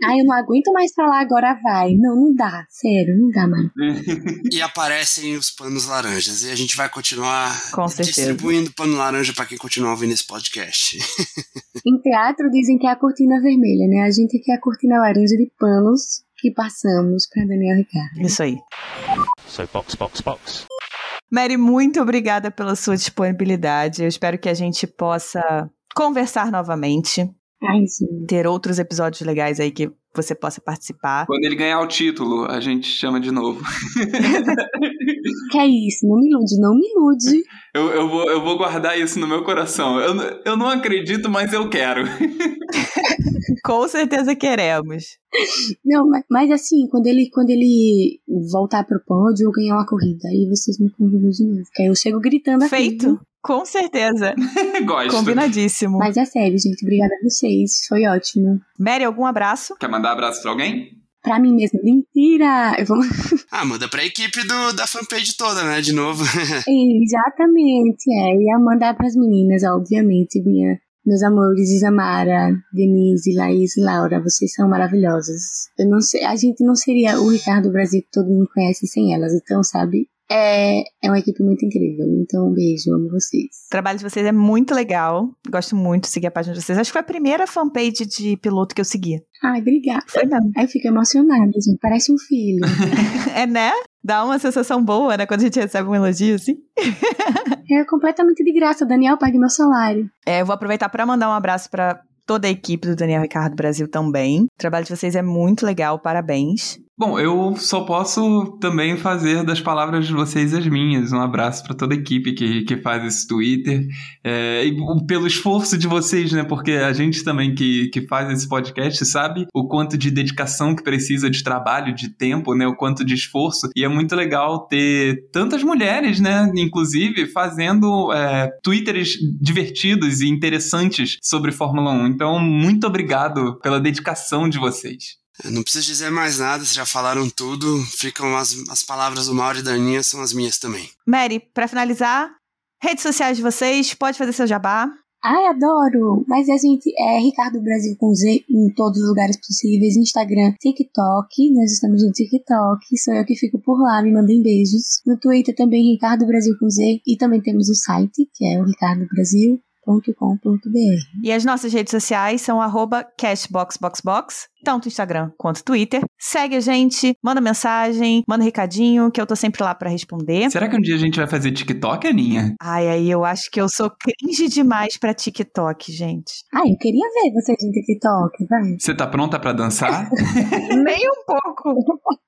Ai, eu não aguento mais falar agora vai. Não, não dá. Sério, não dá mais. e aparecem os panos laranjas. E a gente vai continuar Com certeza. distribuindo pano laranja para quem continuar ouvindo esse podcast. Em teatro dizem que é a cortina vermelha, né? A gente quer a cortina laranja de panos que passamos pra Daniel Ricardo. Isso aí. So box, box, box. Mary, muito obrigada pela sua disponibilidade. Eu espero que a gente possa conversar novamente, Ai, sim. ter outros episódios legais aí que você possa participar. Quando ele ganhar o título, a gente chama de novo. Que é isso? Não me ilude, não me ilude. Eu, eu, vou, eu vou guardar isso no meu coração. Eu, eu não acredito, mas eu quero. Com certeza queremos. Não, mas, mas assim, quando ele, quando ele voltar pro pódio ou ganhar uma corrida, aí vocês me convidam de novo. Que aí eu chego gritando aqui. Com certeza. Gosto. Combinadíssimo. Mas é sério, gente. Obrigada a vocês. Foi ótimo. Mary, algum abraço? Quer mandar abraço pra alguém? Pra mim mesma. Mentira! Eu vou... ah, manda pra equipe do, da fanpage toda, né? De novo. Exatamente, é. Eu ia mandar pras meninas, obviamente, minha, meus amores, Isamara, Denise, Laís e Laura, vocês são maravilhosas. Eu não sei, a gente não seria o Ricardo Brasil que todo mundo conhece sem elas, então, sabe? É, é uma equipe muito incrível. Então, um beijo, amo vocês. O trabalho de vocês é muito legal. Gosto muito de seguir a página de vocês. Acho que foi a primeira fanpage de piloto que eu segui. Ai, obrigada. Foi mesmo. Aí eu fico emocionada, gente. Parece um filho. É, né? Dá uma sensação boa, né? Quando a gente recebe um elogio assim. é completamente de graça. Daniel, pague meu salário. É, eu vou aproveitar para mandar um abraço para toda a equipe do Daniel Ricardo Brasil também. O trabalho de vocês é muito legal, parabéns. Bom, eu só posso também fazer das palavras de vocês as minhas. Um abraço para toda a equipe que, que faz esse Twitter. É, e pelo esforço de vocês, né? Porque a gente também que, que faz esse podcast sabe o quanto de dedicação que precisa de trabalho, de tempo, né? O quanto de esforço. E é muito legal ter tantas mulheres, né? Inclusive, fazendo é, Twitters divertidos e interessantes sobre Fórmula 1. Então, muito obrigado pela dedicação de vocês. Eu não preciso dizer mais nada, vocês já falaram tudo. Ficam as, as palavras do Mauro e da Aninha, são as minhas também. Mary, para finalizar, redes sociais de vocês, pode fazer seu jabá. Ai, adoro! Mas a gente é Ricardo Brasil com Z em todos os lugares possíveis: Instagram, TikTok. Nós estamos no TikTok, sou eu que fico por lá, me mandem beijos. No Twitter também, Ricardo Brasil com Z. E também temos o site, que é o Ricardo Brasil cashbox.com.br. E as nossas redes sociais são arroba cashboxboxbox, tanto Instagram quanto Twitter. Segue a gente, manda mensagem, manda recadinho, que eu tô sempre lá para responder. Será que um dia a gente vai fazer TikTok, Aninha? Ai, aí eu acho que eu sou cringe demais pra TikTok, gente. Ai, eu queria ver vocês no TikTok, vai. Você tá pronta para dançar? Nem um pouco.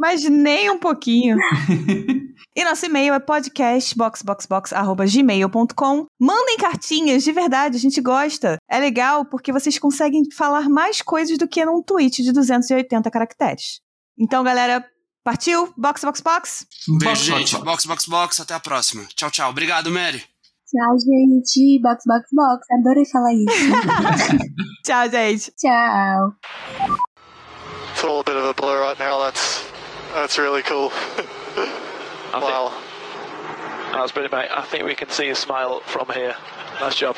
Mas nem um pouquinho. e nosso e-mail é podcastboxboxbox.gmail.com. Mandem cartinhas, de verdade, a gente gosta. É legal porque vocês conseguem falar mais coisas do que num tweet de 280 caracteres. Então, galera, partiu? Box, box, box. Beijo, Box, gente. box, Box, box. Até a próxima. Tchau, tchau. Obrigado, Mary. Tchau, gente. Box, box, box. Adorei falar isso. Tchau, gente. Tchau. It's a bit of a blur right now. That's that's really cool. I wow. think that was brilliant, mate. I think we can see a smile from here. Nice job.